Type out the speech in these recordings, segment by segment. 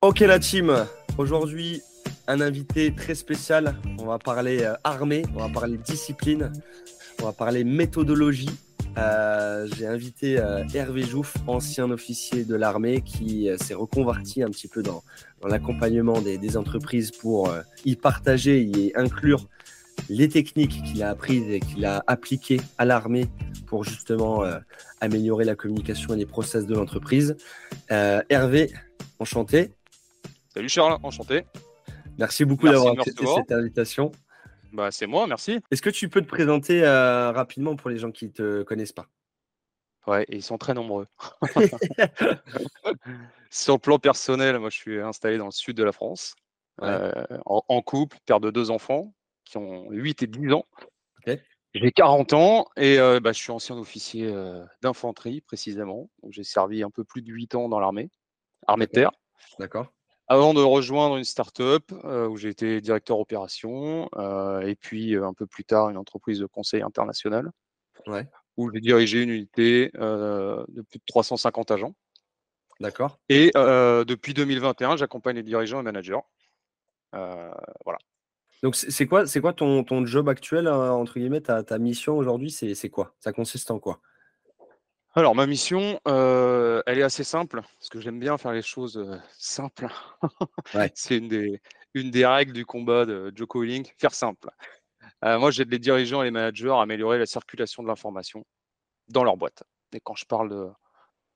Ok la team, aujourd'hui un invité très spécial. On va parler euh, armée, on va parler discipline, on va parler méthodologie. Euh, J'ai invité euh, Hervé Jouf, ancien officier de l'armée, qui s'est reconverti un petit peu dans, l'accompagnement des, des, entreprises pour y partager, y inclure les techniques qu'il a apprises et qu'il a appliquées à l'armée pour justement améliorer la communication et les process de l'entreprise. Hervé, enchanté. Salut Charles, enchanté. Merci beaucoup d'avoir accepté cette invitation. Bah, c'est moi, merci. Est-ce que tu peux te présenter euh, rapidement pour les gens qui ne te connaissent pas? Ouais, et ils sont très nombreux. Sur le plan personnel, moi je suis installé dans le sud de la France, ouais. euh, en, en, couple, père de deux enfants qui ont 8 et 10 ans. Okay. J'ai 40 ans et euh, bah, je suis ancien officier d'infanterie précisément. J'ai servi un peu plus de 8 ans dans l'armée, armée de terre. D'accord avant de rejoindre une start-up euh, où j'ai été directeur opération euh, et puis euh, un peu plus tard une entreprise de conseil international ouais. où j'ai dirigé une unité de plus de 350 agents. D'accord. Et depuis 2021, j'accompagne les dirigeants et managers. voilà. Donc c'est quoi, c'est quoi ton, ton job actuel entre guillemets, ta, ta mission aujourd'hui, c'est quoi? Ça consiste en quoi? Alors, ma mission, euh, elle est assez simple, parce que j'aime bien faire les choses euh, simples. ouais. C'est une des, une des règles du combat de Joko Willink, faire simple. Euh, moi, j'aide les dirigeants et les managers à améliorer la circulation de l'information dans leur boîte. Et quand je parle de,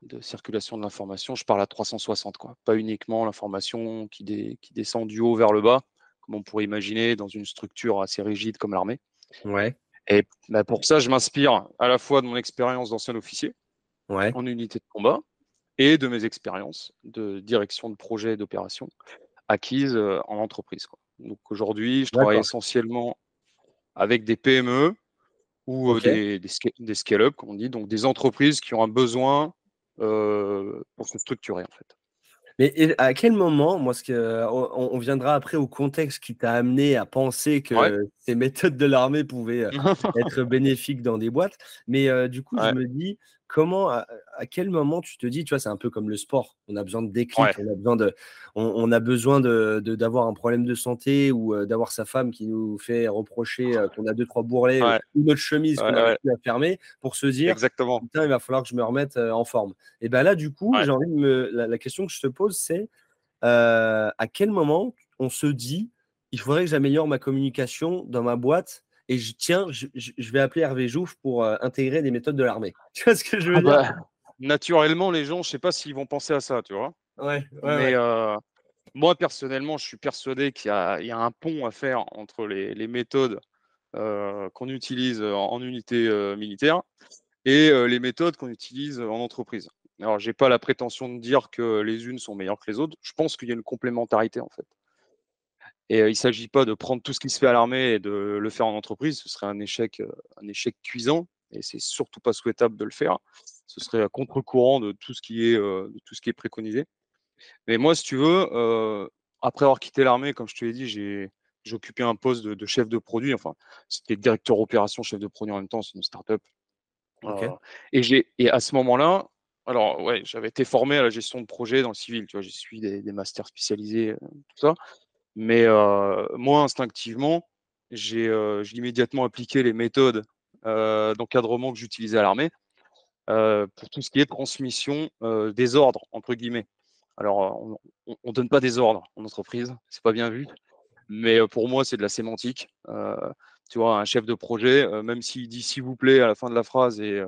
de circulation de l'information, je parle à 360, quoi. Pas uniquement l'information qui, dé, qui descend du haut vers le bas, comme on pourrait imaginer dans une structure assez rigide comme l'armée. Ouais. Et bah, pour ça, je m'inspire à la fois de mon expérience d'ancien officier, ouais. en unité de combat et de mes expériences de direction de projet et d'opération acquises en entreprise. Quoi. Donc aujourd'hui, je travaille essentiellement avec des PME ou okay. des, des, des scale-up, comme on dit, donc des entreprises qui ont un besoin euh, pour se structurer en fait. Mais à quel moment, moi, ce que, on, on viendra après au contexte qui t'a amené à penser que ouais. ces méthodes de l'armée pouvaient être bénéfiques dans des boîtes. Mais euh, du coup, ouais. je me dis, comment, à, à, quel moment tu te dis, tu vois, c'est un peu comme le sport. On a besoin de déclic, ouais. on a besoin de, on, on a besoin de, d'avoir un problème de santé ou euh, d'avoir sa femme qui nous fait reprocher euh, qu'on a deux trois bourrelets ouais. ou notre chemise qu'on a plus à fermer pour se dire, exactement. Putain, il va falloir que je me remette euh, en forme. Et ben là, du coup, j'ai envie de me, la, la, question que je te pose, c'est euh, à quel moment on se dit, il faudrait que j'améliore ma communication dans ma boîte et je, tiens, je, je, vais appeler Hervé Jouf pour euh, intégrer des méthodes de l'armée. Tu vois ce que je veux ah dire? bah, Naturellement, les gens, je sais pas s'ils vont penser à ça, tu vois. Ouais, ouais Mais euh, moi, personnellement, je suis persuadé qu'il y, y, a un pont à faire entre les, les méthodes euh, qu'on utilise en, en unité militaire et les méthodes qu'on utilise en entreprise. Alors, j'ai pas la prétention de dire que les unes sont meilleures que les autres. Je pense qu'il y a une complémentarité, en fait. Et il ne s'agit pas de prendre tout ce qui se fait à l'armée et de le faire en entreprise. Ce serait un échec, un échec cuisant. Et c'est surtout pas souhaitable de le faire. Ce serait à contre-courant de tout ce qui est, de tout ce qui est préconisé. Mais moi, si tu veux, euh, après avoir quitté l'armée, comme je te l'ai dit, j'ai, j'ai occupé un poste de, de, chef de produit. Enfin, c'était directeur opération, chef de produit en même temps. C'est une start-up. Okay. Euh, et, j'ai, et à ce moment-là, alors ouais, j'avais été formé à la gestion de projet dans le civil. Tu vois, j'ai suivi des, des masters spécialisés, tout ça. Mais euh, moi, instinctivement, j'ai, euh, immédiatement appliqué les méthodes euh, d'encadrement que j'utilisais à l'armée euh, pour tout ce qui est transmission euh, des ordres, entre guillemets. Alors, on ne donne pas des ordres en entreprise, c'est pas bien vu, mais euh, pour moi, c'est de la sémantique. Euh, tu vois, un chef de projet, euh, même s'il dit s'il vous plaît à la fin de la phrase et,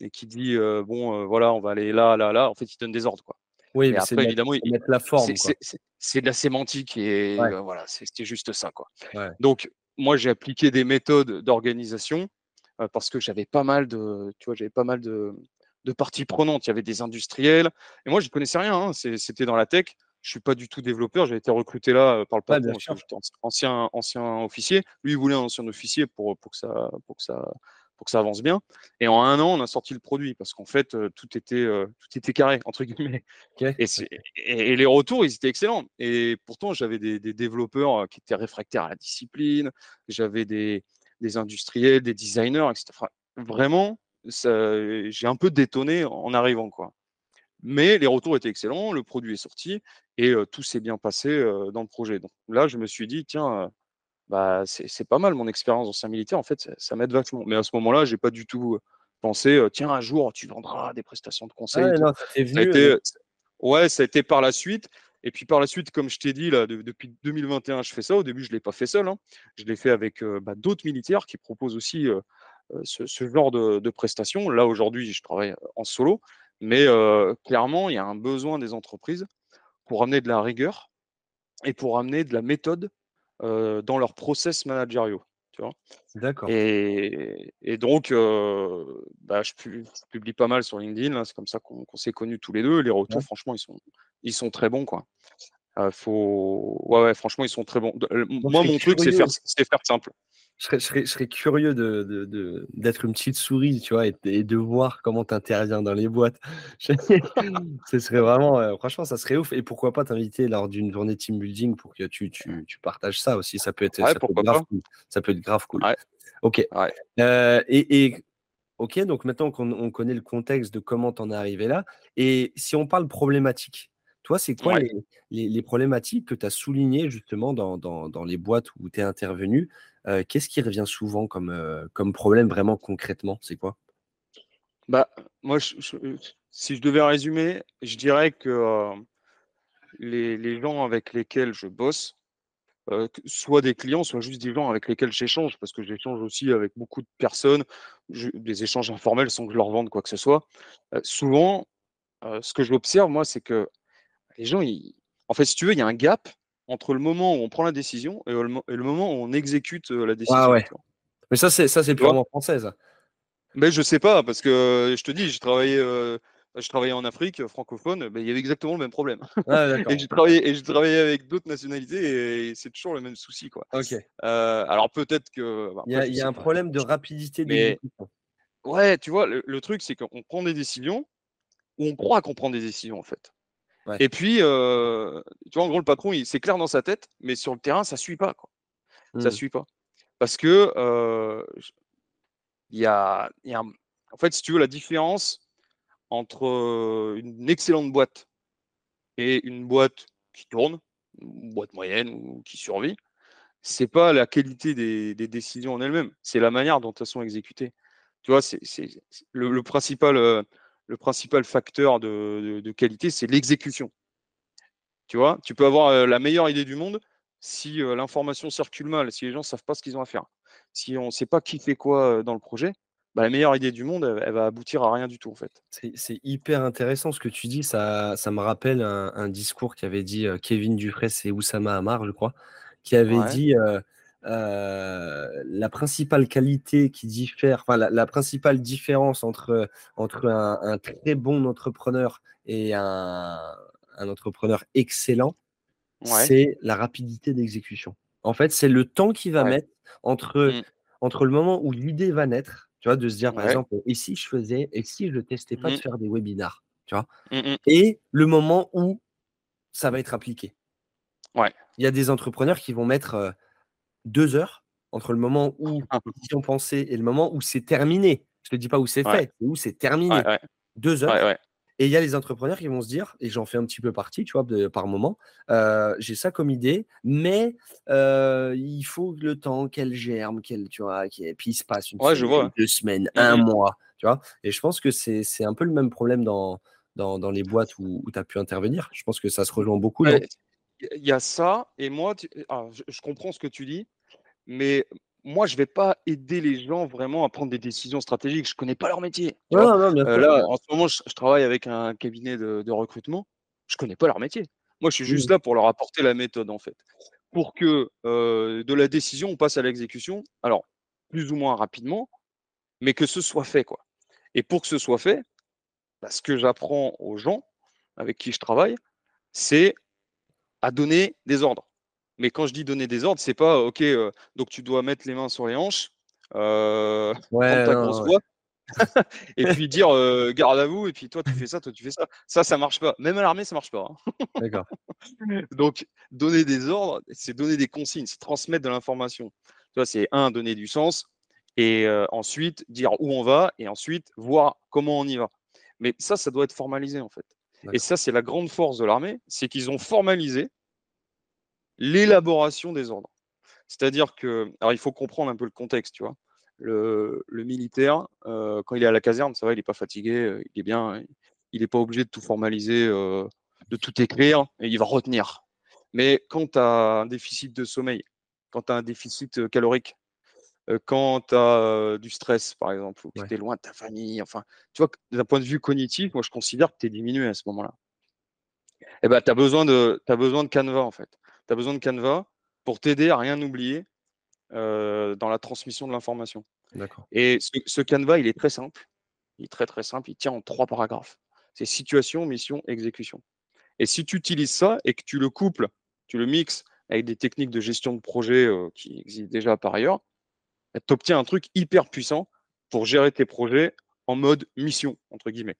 et qui dit bon, voilà, on va aller là, là, là, en fait, il donne des ordres, quoi. Oui, mais après, mettre, évidemment, il, la forme. C'est de la sémantique et ouais. euh, voilà, c'était juste ça. Quoi. Ouais. Donc, moi, j'ai appliqué des méthodes d'organisation euh, parce que j'avais pas mal de, tu vois, j'avais pas mal de, de, parties prenantes. Il y avait des industriels et moi, je connaissais rien. Hein. C'était dans la tech. Je suis pas du tout développeur. J'ai été recruté là euh, par le patron. J'étais ancien, ancien officier. Lui, il voulait un ancien officier pour, pour que ça, pour que ça, pour que ça avance bien. Et en un an, on a sorti le produit parce qu'en fait, euh, tout était euh, tout était carré entre guillemets. Okay. Et, et, et, les retours, ils étaient excellents. Et pourtant, j'avais des, des, développeurs euh, qui étaient réfractaires à la discipline. J'avais des, des, industriels, des designers, etc. Enfin, vraiment, j'ai un peu détonné en arrivant, quoi. Mais les retours étaient excellents, le produit est sorti et tout s'est bien passé dans le projet. Donc là, je me suis dit, tiens, bah, c'est pas mal mon expérience d'ancien militaire, en fait, ça, m'aide vachement. Mais à ce moment-là, j'ai pas du tout pensé, tiens, un jour, tu vendras des prestations de conseil. Ouais, ça, a été, ouais, ça a été par la suite. Et puis par la suite, comme je t'ai dit, là, depuis 2021, je fais ça. Au début, je ne l'ai pas fait seul. Hein. Je l'ai fait avec bah, d'autres militaires qui proposent aussi ce, genre de, prestations. Là, aujourd'hui, je travaille en solo. Mais clairement, il y a un besoin des entreprises pour amener de la rigueur et pour amener de la méthode dans leurs process managériaux. D'accord. Et, donc, bah, je, publie pas mal sur LinkedIn. C'est comme ça qu'on s'est connus tous les deux. Les retours, franchement, ils sont, ils sont très bons. Quoi. faut... ouais, franchement, ils sont très bons. moi, mon truc, c'est faire, faire simple je serais, curieux de, d'être une petite souris, tu vois, et, de voir comment tu interviens dans les boîtes. Ce serait vraiment, euh, franchement, ça serait ouf. Et pourquoi pas t'inviter lors d'une journée team building pour que tu, partages ça aussi. Ça peut être, ça peut être grave cool. Ça peut être grave cool. Ok. Euh, et, ok, donc maintenant qu'on connaît le contexte de comment t'en es arrivé là, et si on parle problématique, toi, c'est quoi les, problématiques que tu as soulignées justement dans, les boîtes où tu es intervenu Qu'est-ce qui revient souvent comme, comme problème vraiment concrètement? C'est quoi? Bah, Moi, si je devais résumer, je dirais que les, gens avec lesquels je bosse, soit des clients, soit juste des gens avec lesquels j'échange, parce que j'échange aussi avec beaucoup de personnes, des échanges informels sans que je leur vende quoi que ce soit. souvent, ce que j'observe, moi, c'est que les gens, en fait, si tu veux, il y a un gap entre le moment où on prend la décision et le, moment où on exécute la décision. Ah ouais. Mais ça, c'est ça, c'est purement français. Mais je sais pas, parce que je te dis, j'ai travaillé, je travaillais en Afrique francophone, il y avait exactement le même problème. Ah, et j'ai travaillé, et j'ai travaillé avec d'autres nationalités et c'est toujours le même souci, quoi. Ok. alors peut-être que. Bah, il y a, un problème de rapidité. Mais ouais, tu vois, le truc, c'est qu'on prend des décisions ou on croit qu'on prend des décisions en fait. Et puis, tu vois, en gros, le patron, c'est clair dans sa tête, mais sur le terrain, ça ne suit pas. Quoi. Ça mmh. suit pas. Parce que il y a, en fait, si tu veux, la différence entre une excellente boîte et une boîte qui tourne, une boîte moyenne ou qui survit, c'est pas la qualité des, décisions en elles-mêmes, c'est la manière dont elles sont exécutées. Tu vois, c'est le, principal le principal facteur de, qualité, c'est l'exécution. Tu vois, tu peux avoir la meilleure idée du monde si l'information circule mal, si les gens ne savent pas ce qu'ils ont à faire, si on ne sait pas qui fait quoi dans le projet, bah, la meilleure idée du monde, elle, va aboutir à rien du tout en fait. C'est hyper intéressant ce que tu dis. Ça, ça me rappelle un, discours qu'avait dit Kevin Dufresne et Oussama Amar, je crois, qui avait dit la principale qualité qui diffère, enfin la, principale différence entre, entre un, très bon entrepreneur et un, entrepreneur excellent, c'est la rapidité d'exécution. En fait, c'est le temps qu'il va mettre entre, mmh. entre le moment où l'idée va naître, tu vois, de se dire par exemple, et si je faisais, et si je ne testais pas de mmh. faire des webinars, tu vois, mmh, et le moment où ça va être appliqué. Ouais. Il y a des entrepreneurs qui vont mettre deux heures entre le moment où ils ont pensé et le moment où c'est terminé. Je ne te dis pas où c'est fait, mais où c'est terminé. deux heures. Et il y a les entrepreneurs qui vont se dire, et j'en fais un petit peu partie, tu vois, par moment, j'ai ça comme idée, mais il faut le temps qu'elle germe, qu'elle, tu vois, puis il se passe une semaine, deux semaines, mmh un mois, tu vois. Et je pense que c'est un peu le même problème dans, dans, les boîtes où, tu as pu intervenir. Je pense que ça se rejoint beaucoup. Il y a ça, et moi, je, comprends ce que tu dis, mais moi, je ne vais pas aider les gens vraiment à prendre des décisions stratégiques. Je ne connais pas leur métier. Euh, là, en ce moment, je, travaille avec un cabinet de, recrutement. Je ne connais pas leur métier. Moi, je suis juste mmh. là pour leur apporter la méthode, en fait. Pour que euh, de la décision, on passe à l'exécution. Alors, plus ou moins rapidement, mais que ce soit fait. Quoi. Et pour que ce soit fait, bah, ce que j'apprends aux gens avec qui je travaille, c'est à donner des ordres. Mais quand je dis donner des ordres, c'est pas OK, donc tu dois mettre les mains sur les hanches, euh, prendre ta grosse voix et puis dire garde à vous, et puis toi tu fais ça, toi tu fais ça. Ça, ça marche pas. Même à l'armée, ça marche pas. Hein. D'accord. donc donner des ordres, c'est donner des consignes, c'est transmettre de l'information. Tu vois, c'est un, donner du sens, et ensuite dire où on va, et ensuite voir comment on y va. Mais ça, ça doit être formalisé en fait. Et ça, c'est la grande force de l'armée, c'est qu'ils ont formalisé l'élaboration des ordres. C'est-à-dire que, alors il faut comprendre un peu le contexte, tu vois. Le, militaire, euh, quand il est à la caserne, ça va, il n'est pas fatigué, euh, il est bien, il n'est pas obligé de tout formaliser, euh, de tout écrire, et il va retenir. Mais quand tu as un déficit de sommeil, quand tu as un déficit calorique, quand tu as du stress, par exemple, ou que tu es loin de ta famille, enfin, tu vois, d'un point de vue cognitif, moi je considère que tu es diminué à ce moment-là. Eh ben, tu as besoin de, as besoin de Canva, en fait. Tu as besoin de Canva pour t'aider à rien oublier dans la transmission de l'information. Et ce, ce, Canva, il est très simple. Il est très très simple. Il tient en trois paragraphes. C'est situation, mission, exécution. Et si tu utilises ça et que tu le couples, tu le mixes avec des techniques de gestion de projet qui existent déjà par ailleurs, bah, tu obtiens un truc hyper puissant pour gérer tes projets en mode mission, entre guillemets.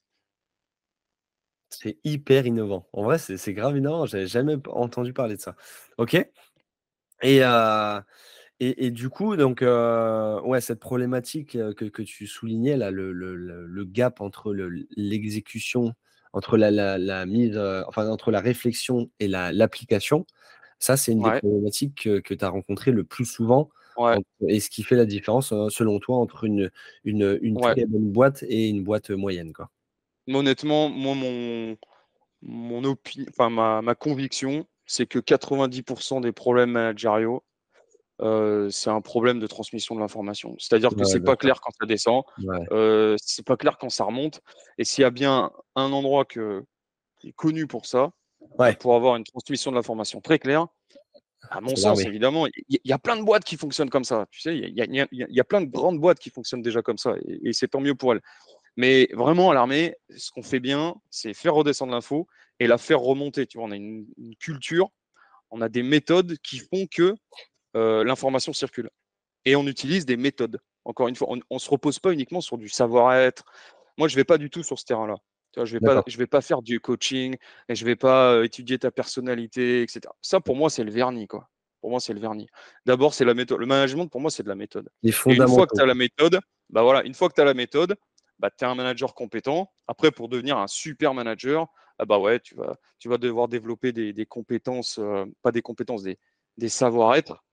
C'est hyper innovant. En vrai, c'est grave innovant. J'avais jamais entendu parler de ça. OK. Et, et, du coup, donc, ouais, cette problématique que, tu soulignais, là, le, gap entre l'exécution, entre la, mise, enfin, entre la réflexion et l'application, ça, c'est une des problématiques que, tu as rencontrées le plus souvent. Et ce qui fait la différence, selon toi, entre une, une, une très bonne boîte et une boîte moyenne, quoi? Honnêtement, moi, mon, mon enfin, ma, ma conviction, c'est que 90% des problèmes managériaux, euh, c'est un problème de transmission de l'information. C'est-à-dire que c'est pas clair quand ça descend, euh, c'est pas clair quand ça remonte. Et s'il y a bien un endroit que, qui est connu pour ça, pour avoir une transmission de l'information très claire, à mon sens, évidemment, il y, a plein de boîtes qui fonctionnent comme ça. Tu sais, il y, a plein de grandes boîtes qui fonctionnent déjà comme ça, et, c'est tant mieux pour elles. Mais vraiment, à l'armée, ce qu'on fait bien, c'est faire redescendre l'info et la faire remonter. Tu vois, on a une, culture, on a des méthodes qui font que euh, l'information circule. Et on utilise des méthodes. Encore une fois, on ne se repose pas uniquement sur du savoir-être. Moi, je ne vais pas du tout sur ce terrain-là. Je ne vais, pas, je vais pas faire du coaching et je ne vais pas étudier ta personnalité, etc. Ça, pour moi, c'est le vernis. Quoi. Pour moi, c'est le vernis. D'abord, c'est la méthode. Le management, pour moi, c'est de la méthode. une fois que tu as la méthode, bah voilà, une fois que tu as la méthode, bah, tu es un manager compétent. Après, pour devenir un super manager, ah bah ouais, tu vas, tu vas devoir développer des, compétences, euh, pas des compétences, des, des savoir-être.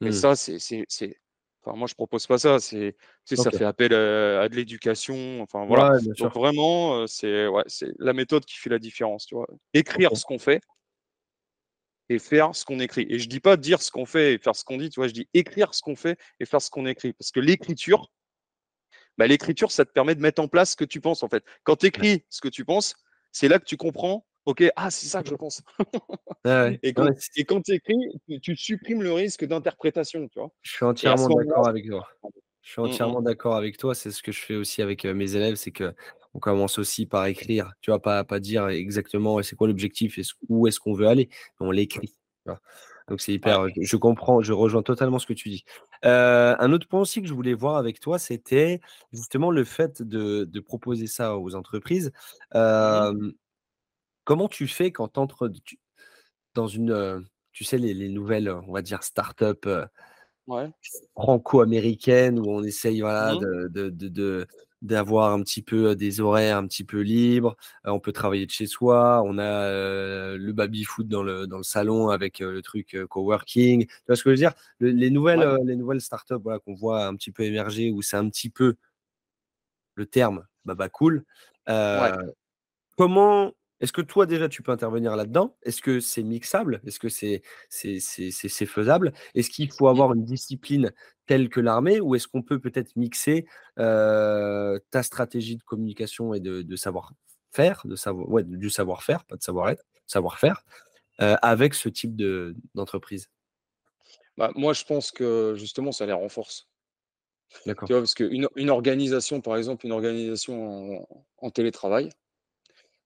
Mais mmh. ça, c'est, enfin, moi, je propose pas ça. C'est, ça fait appel à, de l'éducation. Enfin, voilà. Donc vraiment, c'est, ouais, c'est la méthode qui fait la différence. Tu vois. Écrire ce qu'on fait et faire ce qu'on écrit. Et je dis pas dire ce qu'on fait et faire ce qu'on dit. Tu vois, je dis écrire ce qu'on fait et faire ce qu'on écrit. Parce que l'écriture, bah, l'écriture, ça te permet de mettre en place ce que tu penses en fait. Quand tu écris ce que tu penses, c'est là que tu comprends. Ok, ah, c'est ça que je pense. et, quand, tu écris, tu, supprimes le risque d'interprétation. Tu vois? Je suis entièrement d'accord avec toi. Je suis mmh, mmh. entièrement d'accord avec toi. C'est ce que je fais aussi avec mes élèves, c'est que on commence aussi par écrire. Tu vois, pas, pas dire exactement c'est quoi l'objectif et où est-ce qu'on veut aller. On l'écrit. Donc c'est hyper. Je, comprends, je rejoins totalement ce que tu dis. un autre point aussi que je voulais voir avec toi, c'était justement le fait de, proposer ça aux entreprises. Mmh comment tu fais quand tu entres dans une, tu sais, les, nouvelles, on va dire, start-up franco-américaines où on essaye voilà, mmh de d'avoir un petit peu des horaires un petit peu libres. on peut travailler de chez soi. On a le baby foot dans le, dans le salon avec le truc coworking. Tu vois ce que je veux dire? Les, nouvelles, les nouvelles startups voilà, qu'on voit un petit peu émerger où c'est un petit peu le terme bah, cool. Comment est-ce que toi, déjà, tu peux intervenir là-dedans? Est-ce que c'est mixable? Est-ce que c'est c'est faisable? Est-ce qu'il faut avoir une discipline telle que l'armée ou est-ce qu'on peut peut-être mixer ta stratégie de communication et de, savoir-faire, de savoir, ouais, du savoir-faire, pas de savoir-être, savoir-faire, avec ce type d'entreprise? Bah, Moi, je pense que justement, ça les renforce. D'accord. Tu vois, parce qu'une une organisation, par exemple, une organisation en télétravail,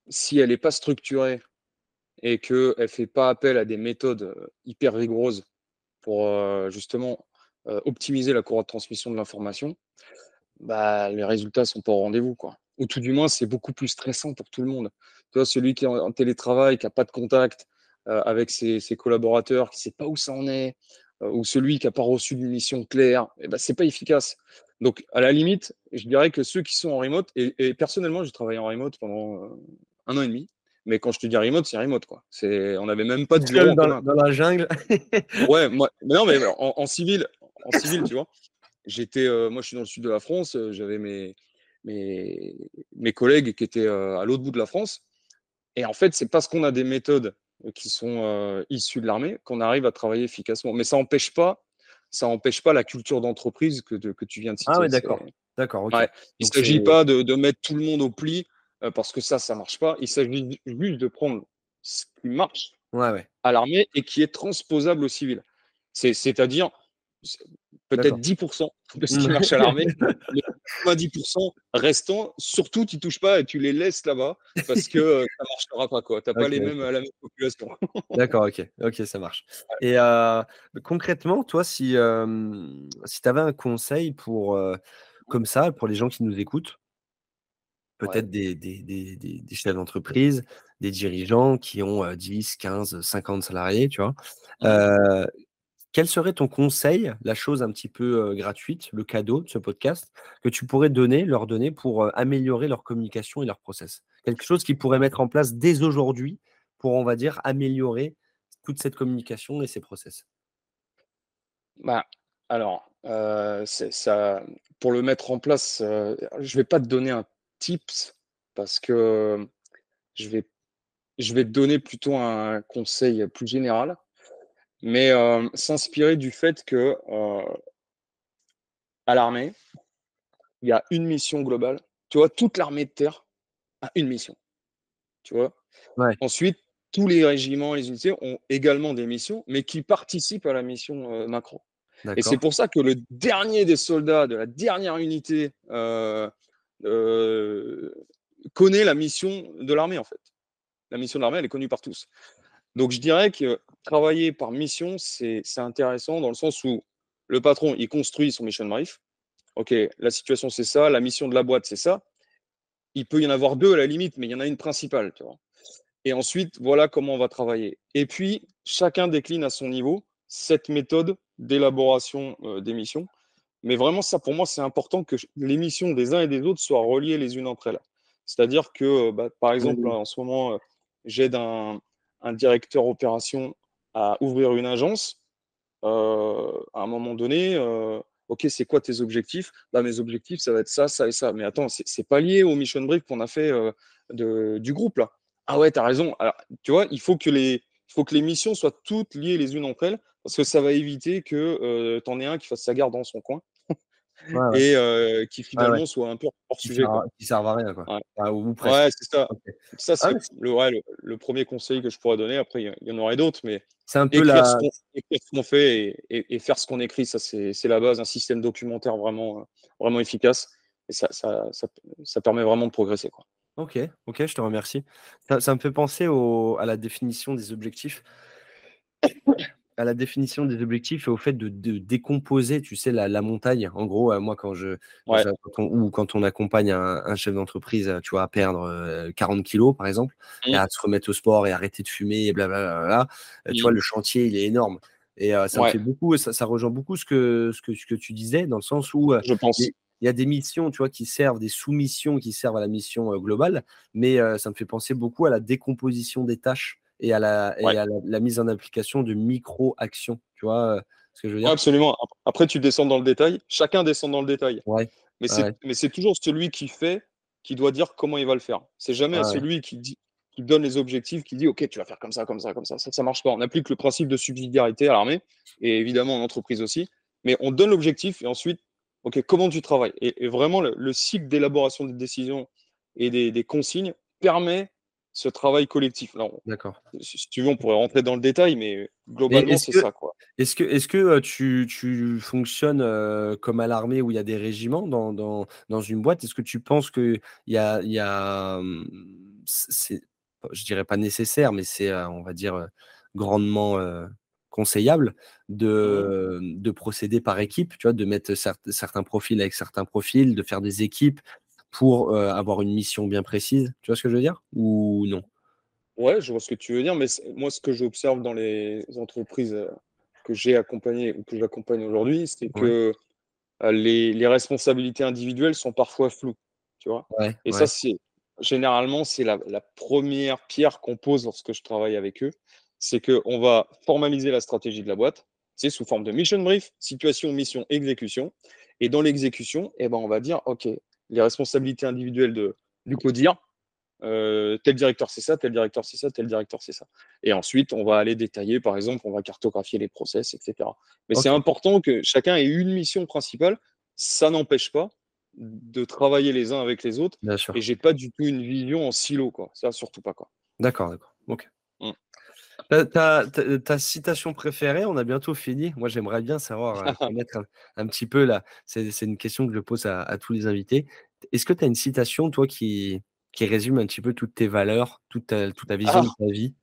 si elle n'est pas structurée et qu'elle ne fait pas appel à des méthodes hyper rigoureuses pour justement optimiser la courroie de transmission de l'information, bah, les résultats sont pas au rendez-vous. Quoi. Ou tout du moins, c'est beaucoup plus stressant pour tout le monde. Celui qui est en, télétravail, qui n'a pas de contact avec ses, collaborateurs, qui ne sait pas où ça en est, ou celui qui n'a pas reçu d'une mission claire, eh ben, ce pas efficace. Donc, à la limite, je dirais que ceux qui sont en remote, et, et personnellement, j'ai travaillé en remote pendant un an et demi. Mais quand je te dis remote, c'est remote. Quoi. C'est, on n'avait même pas de bureau. Dans, dans, la jungle. ouais, moi, non, mais en, civil, en civil, tu vois. J'étais, moi, je suis dans le sud de la France. J'avais mes, mes, mes collègues qui étaient à l'autre bout de la France. Et en fait, c'est parce qu'on a des méthodes qui sont issues de l'armée qu'on arrive à travailler efficacement. Mais ça n'empêche pas, ça empêche pas la culture d'entreprise que, que tu viens de citer. Ah oui, d'accord. D'accord. Il ne s'agit pas de, de, mettre tout le monde au pli euh, parce que ça, ça marche pas. Il s'agit juste de prendre ce qui marche à l'armée et qui est transposable au civil. C'est-à-dire peut-être 10% de ce qui marche à l'armée, mais 90% restant, surtout tu touches pas et tu les laisses là-bas parce que euh, ça marchera pas quoi. T'as pas les mêmes la même population. D'accord, ok, ok, ça marche. Et euh, concrètement, toi, si si tu avais un conseil pour comme ça pour les gens qui nous écoutent, peut-être des, des, des, des, chefs d'entreprise, des dirigeants qui ont 10, 15, 50 salariés, tu vois? Quel serait ton conseil, la chose un petit peu gratuite, le cadeau de ce podcast, que tu pourrais donner, leur donner pour améliorer leur communication et leur process? Quelque chose qu'ils pourraient mettre en place dès aujourd'hui pour, on va dire, améliorer toute cette communication et ces process? Bah, Alors, ça, pour le mettre en place, je ne vais pas te donner un tips parce que je vais, je vais te donner plutôt un conseil plus général, mais s'inspirer du fait que à l'armée, il y a une mission globale. Tu vois, toute l'armée de terre a une mission. Tu vois? Ensuite, tous les régiments, les unités ont également des missions, mais qui participent à la mission macro. Et c'est pour ça que le dernier des soldats de la dernière unité euh, connaît la mission de l'armée, en fait. La mission de l'armée, elle est connue par tous. Donc je dirais que travailler par mission, c'est intéressant dans le sens où le patron, il construit son mission brief. OK, la situation, c'est ça. La mission de la boîte, c'est ça. Il peut y en avoir deux à la limite, mais il y en a une principale. Tu vois. Et ensuite, voilà comment on va travailler. Et puis, chacun décline à son niveau cette méthode d'élaboration euh, des missions. Mais vraiment, ça, pour moi, c'est important que les missions des uns et des autres soient reliées les unes entre elles. C'est-à-dire que, euh, bah, par exemple, en ce moment, euh, j'aide un, un, directeur opération à ouvrir une agence. à un moment donné, OK, c'est quoi tes objectifs? Bah, Mes objectifs, ça va être ça, ça et ça. Mais attends, c'est pas lié au mission brief qu'on a fait de, du groupe, là. Ah ouais, tu as raison. Alors, tu vois, il faut que les, il faut que les missions soient toutes liées les unes entre elles parce que ça va éviter que euh, tu en aies un qui fasse sa garde dans son coin et euh, qui finalement soit un peu hors qui sujet. Sert, qui sert à rien, quoi. Ouais, ou ouais c'est ça. Ça, c'est le, le, premier conseil que je pourrais donner. Après, il y, en aurait d'autres, mais c'est un peu la... ce qu'on fait et, et, faire ce qu'on écrit, ça, c'est la base. Un système documentaire vraiment, vraiment efficace. Et ça, ça, ça, ça permet vraiment de progresser. Quoi. Ok, ok, je te remercie. Ça, ça me fait penser au, à la définition des objectifs à la définition des objectifs et au fait de, décomposer, tu sais, la, montagne. En gros, euh, moi, quand je, quand on, ou quand on accompagne un, chef d'entreprise, tu vois, à perdre 40 euh, kilos, par exemple, et mmh. à se remettre au sport et arrêter de fumer, et blablabla, euh, tu vois, mmh. le chantier, il est énorme. Et ça me fait beaucoup, ça, ça, rejoint beaucoup ce que, ce, que, ce que tu disais, dans le sens où je pense. il y a des missions, tu vois, qui servent, des sous-missions qui servent à la mission globale, mais ça me fait penser beaucoup à la décomposition des tâches et à la, la, mise en application de micro-actions. Tu vois ce que je veux dire? Absolument. Après, tu descends dans le détail. Chacun descend dans le détail. Ouais. Mais c'est toujours celui qui fait qui doit dire comment il va le faire. C'est jamais celui qui, dit, qui donne les objectifs, qui dit OK, tu vas faire comme ça, comme ça, comme ça. Ça, ça marche pas. On applique le principe de subsidiarité à l'armée et évidemment en entreprise aussi. Mais on donne l'objectif et ensuite, OK, comment tu travailles? Et, vraiment, le, cycle d'élaboration des décisions et des, des consignes permet ce travail collectif. D'accord. Si tu veux, on pourrait rentrer dans le détail, mais globalement, c'est ça. Est-ce que, est que tu, tu, fonctionnes comme à l'armée où il y a des régiments dans, dans, dans une boîte? Est-ce que tu penses qu'il y a, y a c'est, je dirais pas nécessaire, mais c'est, on va dire, grandement conseillable de, de procéder par équipe, tu vois, de mettre certains profils avec certains profils, de faire des équipes, pour avoir une mission bien précise. Tu vois ce que je veux dire? Ou non? Ouais, je vois ce que tu veux dire, mais moi, ce que j'observe dans les entreprises que j'ai accompagnées ou que j'accompagne aujourd'hui, c'est que les, les, responsabilités individuelles sont parfois floues. Tu vois? Et ça, c'est généralement, c'est la, la première pierre qu'on pose lorsque je travaille avec eux. C'est qu'on va formaliser la stratégie de la boîte, c'est sous forme de mission brief, situation, mission, exécution. Et dans l'exécution, eh ben, on va dire, OK, les responsabilités individuelles de, du codir, euh, tel directeur c'est ça, tel directeur c'est ça, tel directeur c'est ça. Et ensuite, on va aller détailler, par exemple, on va cartographier les process, etc. Mais c'est important que chacun ait une mission principale. Ça n'empêche pas de travailler les uns avec les autres. Bien sûr. Et j'ai pas du tout une vision en silo, quoi. Ça, surtout pas, quoi. D'accord, d'accord. Ok. Ta, ta- ta- ta citation préférée, on a bientôt fini. Moi, j'aimerais bien savoir, euh, connaître un, un petit peu là. C'est c'est une question que je pose à, à tous les invités. Est-ce que tu as une citation, toi, qui, qui résume un petit peu toutes tes valeurs, toute ta, toute ta vision Ah. de ta vie?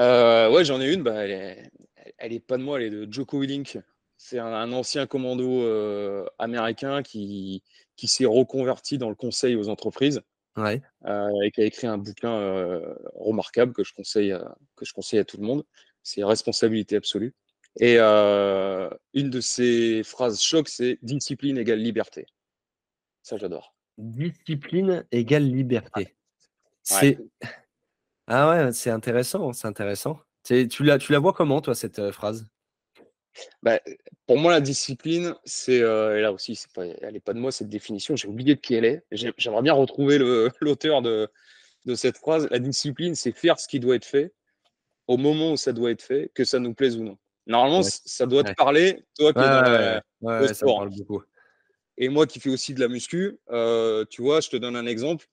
Euh, ouais, j'en ai une. Bah, elle, est, elle est pas de moi, elle est de Joko Willink. C'est un, un ancien commando euh, américain qui, qui s'est reconverti dans le conseil aux entreprises Ouais. euh, et qui a écrit un bouquin euh, remarquable que je conseille, à- que je conseille à tout le monde. C'est Responsabilité absolue. Et euh, une de ses phrases choc, c'est discipline égale liberté. Ça, j'adore. Discipline égale liberté. C'est ah ouais, c'est intéressant, c'est intéressant. Tu la, tu la vois comment, toi, cette euh, phrase? Bah, pour moi, la discipline, c'est euh, et là aussi, c'est pas, elle n'est pas de moi cette définition. J'ai oublié de qui elle est. J'ai- J'aimerais bien retrouver le- l'auteur de, de cette phrase. La discipline, c'est faire ce qui doit être fait au moment où ça doit être fait, que ça nous plaise ou non. Normalement, Ouais. ça doit te Ouais. parler, toi qui Ouais, dans le ouais, ça me sport. parle beaucoup. et moi qui fais aussi de la muscu. euh, tu vois, je te donne un exemple.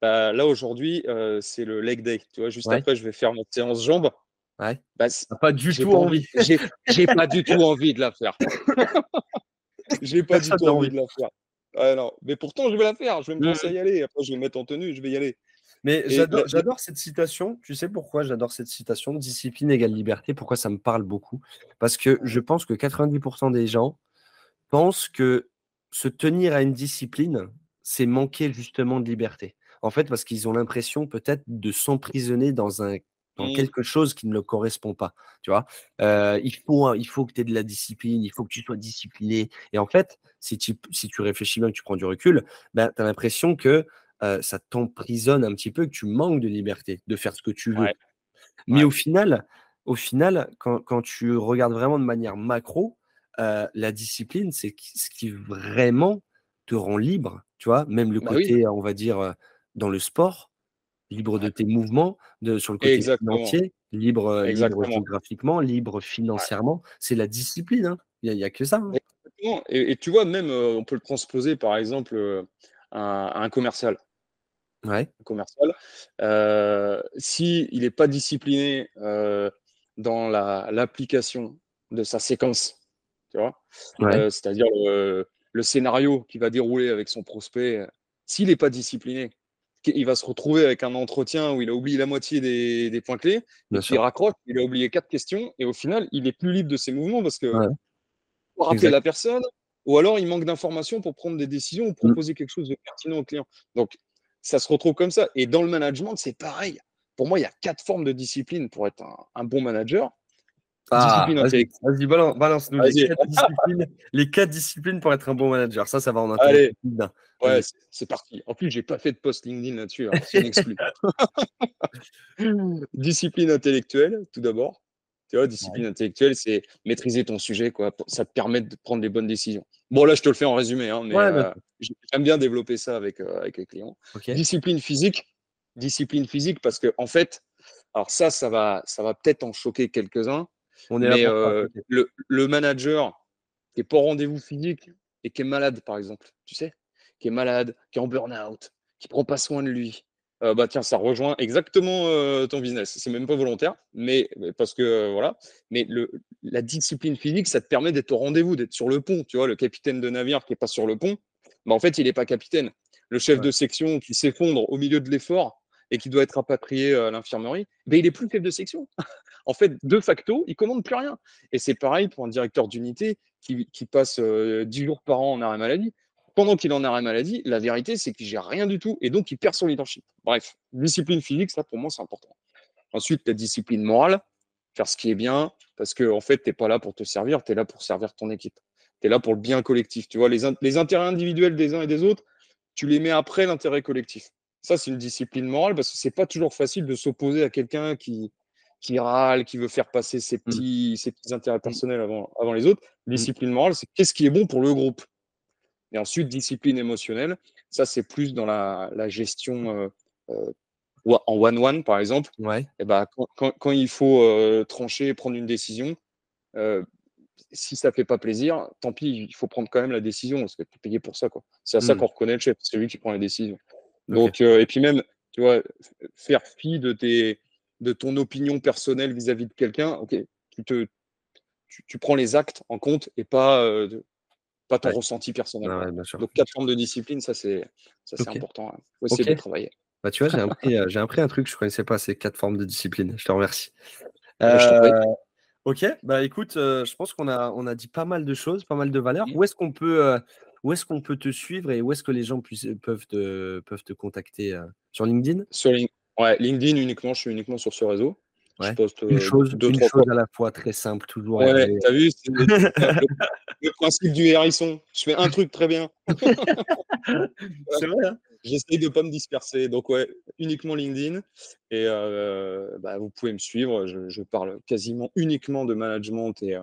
Bah, là aujourd'hui, euh, c'est le leg day. Tu vois, juste après, je vais faire notre séance jambes. Ouais. Bah, pas du j'ai tout pas envie. J'ai j'ai pas du tout envie de la faire. J'ai pas du tout envie de la faire. Non. Mais pourtant, je vais la faire. Je vais me Mm. penser à y aller. Après, je vais me mettre en tenue. Je vais y aller. Mais j'adore cette citation. Tu sais pourquoi j'adore cette citation? Discipline égale liberté. Pourquoi ça me parle beaucoup? Parce que je pense que 90% des gens pensent que se tenir à une discipline, c'est manquer justement de liberté. En fait, parce qu'ils ont l'impression peut-être de s'emprisonner dans un dans Mm. quelque chose qui ne leur correspond pas. Tu vois, Euh, il faut il faut que tu aies de la discipline, il faut que tu sois discipliné. Et en fait, si tu si tu réfléchis bien, que tu prends du recul, ben, tu as l'impression que euh, ça t'emprisonne un petit peu, que tu manques de liberté de faire ce que tu veux. Ouais. Mais Ouais. au final, au final, quand, quand tu regardes vraiment de manière macro, euh, la discipline, c'est ce qui vraiment te rend libre, tu vois, même le Bah oui. côté, on va dire, dans le sport, libre de tes mouvements, de, sur le côté Exactement. financier, libre, euh, libre géographiquement, libre financièrement, c'est la discipline, hein. il n'y a, que ça. hein. Et, et tu vois, même, euh, on peut le transposer, par exemple, euh, à, à un commercial. Ouais, Un commercial, euh, si il n'est pas discipliné dans la- l'application de sa séquence, tu vois, ouais, c'est-à-dire le, le scénario qui va dérouler avec son prospect, s'il n'est pas discipliné, il va se retrouver avec un entretien où il a oublié la moitié des, des points clés, bien il raccroche, il a oublié quatre questions, et au final, il est plus libre de ses mouvements parce que Ouais. pour rappeler la personne, ou alors il manque d'informations pour prendre des décisions ou Mm. proposer quelque chose de pertinent au client. Donc, ça se retrouve comme ça. Et dans le management, c'est pareil. Pour moi, il y a quatre formes de discipline pour être un, un bon manager. Ah, discipline vas-y, intellectuelle. vas-y, balance, balance-nous les quatre, disciplines, les quatre disciplines pour être un bon manager. Ça, ça va en intéresser Allez. Ouais, c'est- parti. En plus, j'ai pas fait de post LinkedIn là-dessus. C'est exclu. discipline intellectuelle, tout d'abord. Tu vois, discipline intellectuelle, c'est maîtriser ton sujet, quoi. Ça te permet de prendre des bonnes décisions. Bon, là, je te le fais en résumé, hein, mais Ouais, bien euh, j'aime bien développer ça avec, euh, avec les clients. Discipline physique, discipline physique, parce que en fait, alors ça, ça va, ça va peut-être en choquer quelques-uns, On est là mais euh, le, le manager qui est pas au rendez-vous physique et qui est malade, par exemple, tu sais, qui est malade, qui est en burn-out, qui prend pas soin de lui, euh, bah tiens, ça rejoint exactement euh, ton business. C'est même pas volontaire, mais mais parce que euh, voilà. Mais le, la discipline physique, ça te permet d'être au rendez-vous, d'être sur le pont. Tu vois, le capitaine de navire qui est pas sur le pont, bah en fait, il est pas capitaine. Le chef Ouais. de section qui s'effondre au milieu de l'effort et qui doit être rapatrié à l'infirmerie, ben, il est plus chef de section. En fait, de facto, il commande plus rien. Et c'est pareil pour un directeur d'unité qui, passe euh, 10 jours par an en arrêt maladie. Pendant qu'il est en arrêt maladie, la vérité, c'est qu'il gère rien du tout et donc il perd son leadership. Bref, discipline physique, ça pour moi, c'est important. Ensuite, la discipline morale, faire ce qui est bien, parce que en fait, tu n'es pas là pour te servir, tu es là pour servir ton équipe. Tu es là pour le bien collectif. Tu vois, les, in- les intérêts individuels des uns et des autres, tu les mets après l'intérêt collectif. Ça, c'est une discipline morale parce que c'est pas toujours facile de s'opposer à quelqu'un qui, qui râle, qui veut faire passer ses mmh. petits, ses petits intérêts mmh. personnels avant, avant les autres. Mmh. Discipline morale, c'est qu'est-ce qui est bon pour le groupe? Et ensuite, discipline émotionnelle, ça, c'est plus dans la, la gestion euh, euh, en one-one, par exemple. Ouais. Et eh ben, quand, quand, il faut euh, trancher et prendre une décision, si ça fait pas plaisir, tant pis, il faut prendre quand même la décision parce que tu es payé pour ça. C'est à ça qu'on reconnaît le chef, c'est lui qui prend les décisions. Donc, et puis même, tu vois, faire fi de tes, de ton opinion personnelle vis-à-vis de quelqu'un, ok, tu, te, tu, prends les actes en compte et pas, euh, pas ton ressenti personnel. Donc, quatre formes de discipline, ça c'est important. Hein. faut essayer de travailler. Bah, tu vois, j'ai appris, euh, appris, un truc, je ne connaissais pas ces quatre formes de discipline. Je te remercie. Euh, ok, bah écoute, je pense qu'on a, on a dit pas mal de choses, pas mal de valeurs. Mmh. Où est-ce qu'on peut, où est-ce qu'on peut te suivre et où est-ce que les gens puissent, peuvent, te, peuvent te contacter Sur LinkedIn? Sur LinkedIn. Ouais, LinkedIn uniquement, je suis uniquement sur ce réseau. Je poste une chose, deux, une chose à la fois, très simple, toujours. Ouais, t'as vu, c'est le, principe du hérisson. Je fais un truc très bien. c'est vrai. Hein J'essaye de ne pas me disperser. Donc, ouais, uniquement LinkedIn. Et euh, bah, vous pouvez me suivre. Je, parle quasiment uniquement de management et,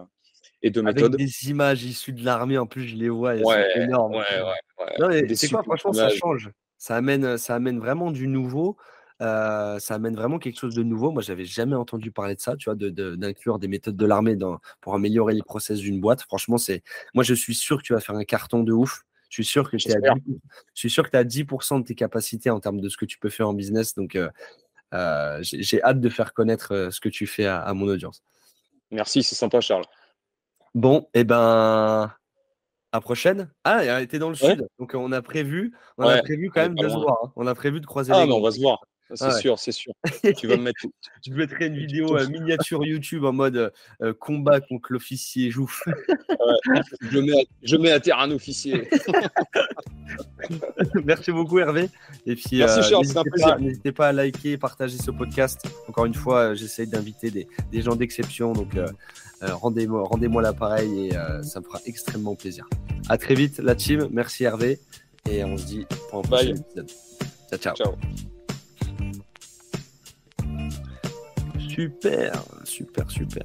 et de méthode. Avec des images issues de l'armée, en plus, je les vois. Ouais, c'est énorme. Ouais, ouais, c'est quoi, franchement, ça change. Ça amène, ça amène vraiment du nouveau ça amène vraiment quelque chose de nouveau. Moi, j'avais jamais entendu parler de ça, tu vois, d'inclure des méthodes de l'armée pour améliorer les process d'une boîte. Franchement, c'est, moi, je suis sûr que tu vas faire un carton de ouf. Je suis sûr que tu tu as 10% de tes capacités en termes de ce que tu peux faire en business. Donc, j'ai hâte de faire connaître ce que tu fais à, mon audience. Merci, c'est sympa, Charles. Bon, et eh ben, à prochaine. Ah, était dans le sud, donc on a prévu, on a prévu quand même de se voir. Hein. On a prévu de croiser ah, les. on va se voir. C'est sûr, c'est sûr. tu vas me mettre. Tu mettrais une vidéo euh, miniature YouTube en mode euh, combat contre l'officier Jouf. je, mets à, je mets à terre un officier. Merci beaucoup Hervé. Et puis, Merci euh, N'hésitez pas, à liker, partager ce podcast. Encore une fois, j'essaye d'inviter des, des, gens d'exception. Donc rendez-moi rendez l'appareil et ça me fera extrêmement plaisir. À très vite la team. Merci Hervé. Et on se dit pour un prochain épisode. ciao. ciao. ciao. Super, super, super.